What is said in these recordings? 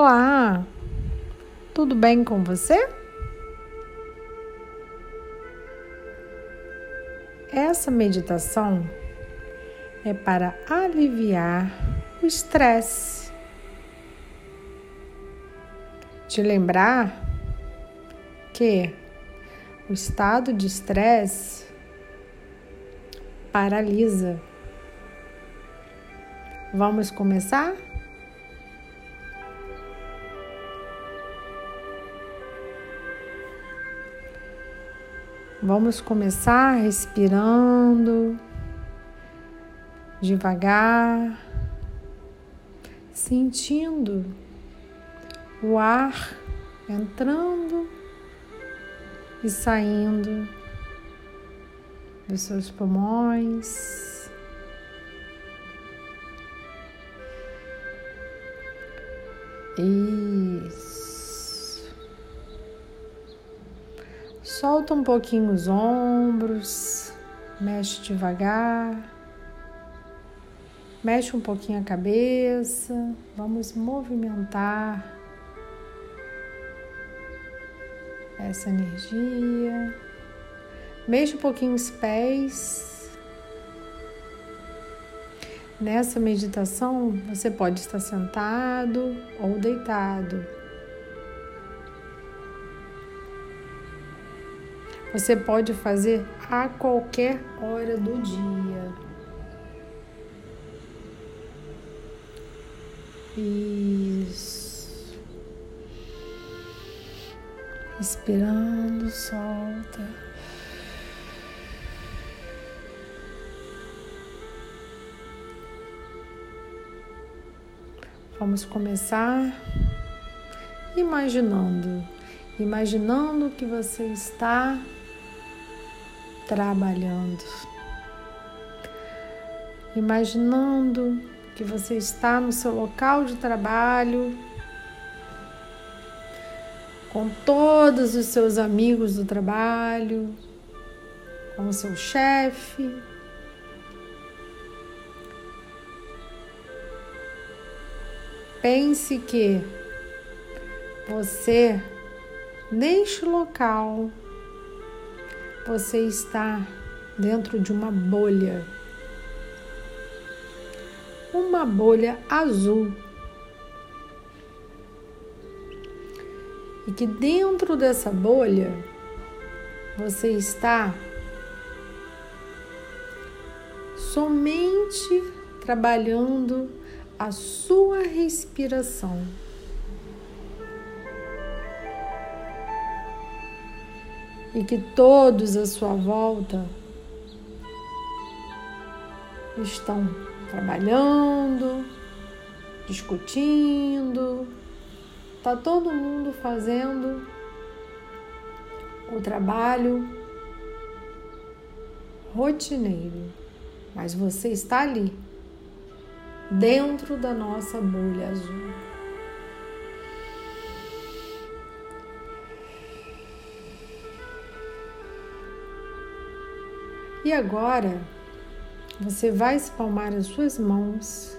Olá, tudo bem com você? Essa meditação é para aliviar o estresse. Te lembrar que o estado de estresse paralisa. Vamos começar? Vamos começar respirando devagar, sentindo o ar entrando e saindo dos seus pulmões. Isso. Solta um pouquinho os ombros, mexe devagar, mexe um pouquinho a cabeça, vamos movimentar essa energia. Mexe um pouquinho os pés. Nessa meditação, você pode estar sentado ou deitado. Você pode fazer a qualquer hora do dia. Isso. Inspirando, solta. Vamos começar imaginando, imaginando que você está trabalhando. Imaginando que você está no seu local de trabalho, com todos os seus amigos do trabalho, com o seu chefe. Pense que você, neste local, você está dentro de uma bolha. Uma bolha azul. E que dentro dessa bolha você está somente trabalhando a sua respiração. E que todos à sua volta estão trabalhando, discutindo, tá todo mundo fazendo o trabalho rotineiro, mas você está ali, dentro da nossa bolha azul. E agora você vai espalmar as suas mãos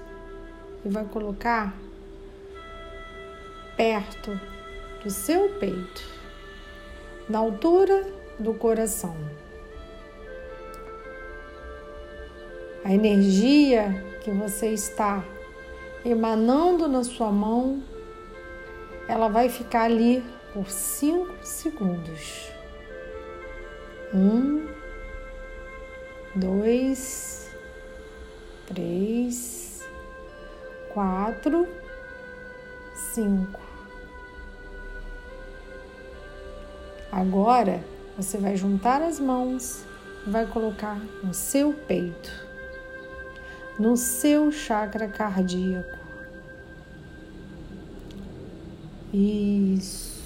e vai colocar perto do seu peito, na altura do coração. A energia que você está emanando na sua mão, ela vai ficar ali por cinco segundos. Um, dois, três, quatro, cinco. Agora você vai juntar as mãos e vai colocar no seu peito, no seu chakra cardíaco. Isso.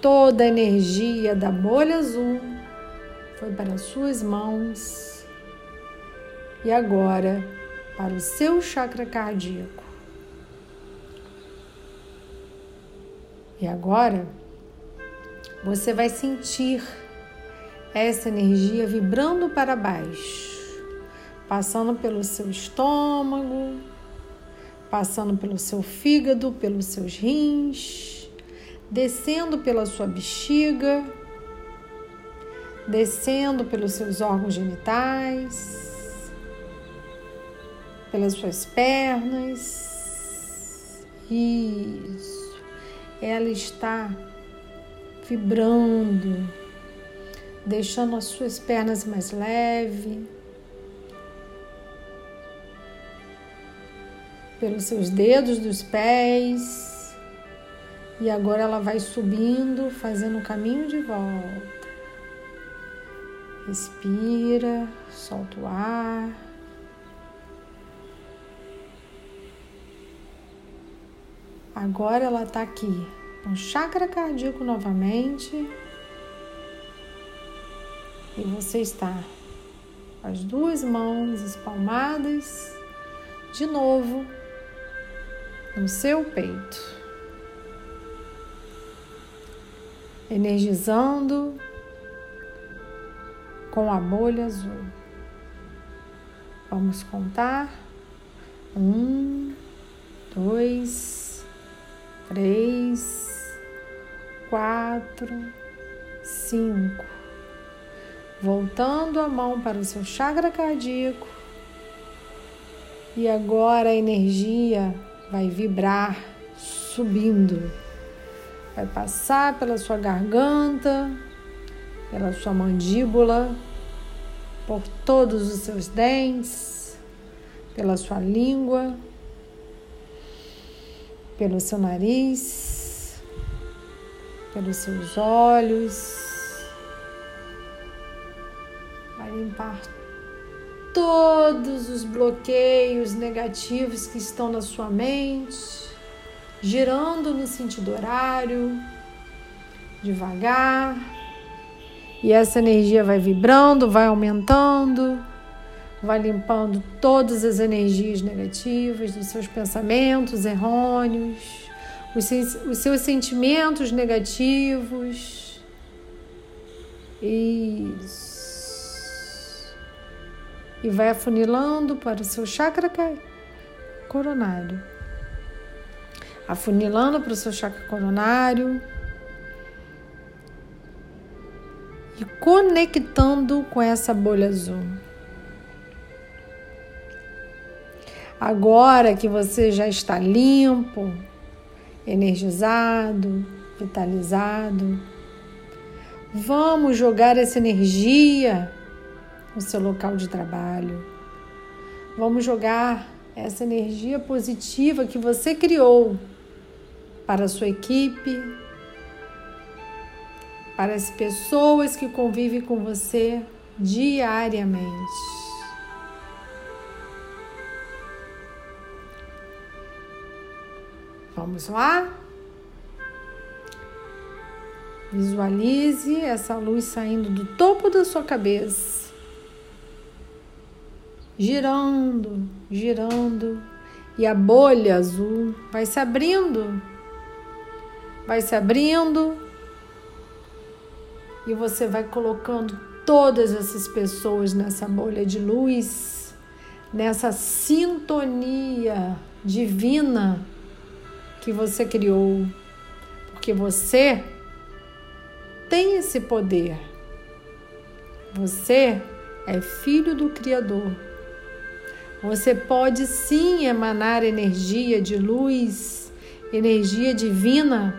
Toda a energia da bolha azul foi para as suas mãos e agora para o seu chakra cardíaco. E agora você vai sentir essa energia vibrando para baixo, passando pelo seu estômago, passando pelo seu fígado, pelos seus rins, descendo pela sua bexiga, descendo pelos seus órgãos genitais, pelas suas pernas. Isso. Ela está vibrando, deixando as suas pernas mais leves pelos seus dedos dos pés. E agora ela vai subindo, fazendo o caminho de volta. Respira, solta o ar. Agora ela está aqui no chakra cardíaco novamente. E você está com as duas mãos espalmadas de novo no seu peito, energizando com a bolha azul. Vamos contar. Um, dois, três, quatro, cinco. Voltando a mão para o seu chakra cardíaco. E agora a energia vai vibrar subindo, vai passar pela sua garganta, pela sua mandíbula, por todos os seus dentes, pela sua língua, pelo seu nariz, pelos seus olhos. Vai limpar todos os bloqueios negativos que estão na sua mente, girando no sentido horário, devagar. E essa energia vai vibrando, vai aumentando, vai limpando todas as energias negativas dos seus pensamentos errôneos, os os seus sentimentos negativos. Isso e vai afunilando para o seu chakra coronário. Afunilando para o seu chakra coronário e conectando com essa bolha azul. Agora que você já está limpo, energizado, vitalizado, vamos jogar essa energia no seu local de trabalho. Vamos jogar essa energia positiva que você criou para a sua equipe, para as pessoas que convivem com você diariamente. Vamos lá? Visualize essa luz saindo do topo da sua cabeça girando, girando, e a bolha azul vai se abrindo, vai se abrindo, e você vai colocando todas essas pessoas nessa bolha de luz, nessa sintonia divina que você criou, porque você tem esse poder. Você é filho do Criador. Você pode sim emanar energia de luz, energia divina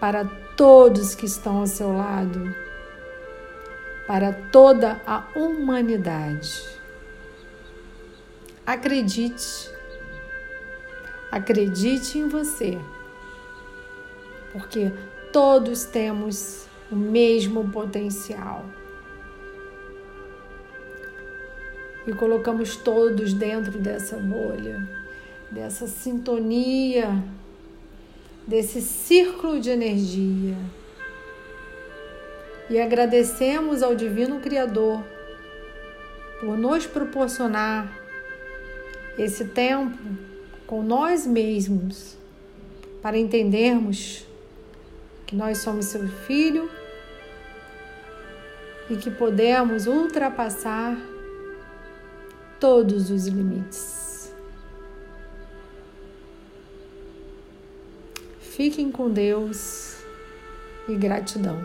para todos que estão ao seu lado, para toda a humanidade. Acredite, acredite em você, porque todos temos o mesmo potencial. e colocamos todos dentro dessa bolha, dessa sintonia, desse círculo de energia. E agradecemos ao Divino Criador por nos proporcionar esse tempo com nós mesmos para entendermos que nós somos seu filho e que podemos ultrapassar todos os limites. Fiquem com Deus e gratidão.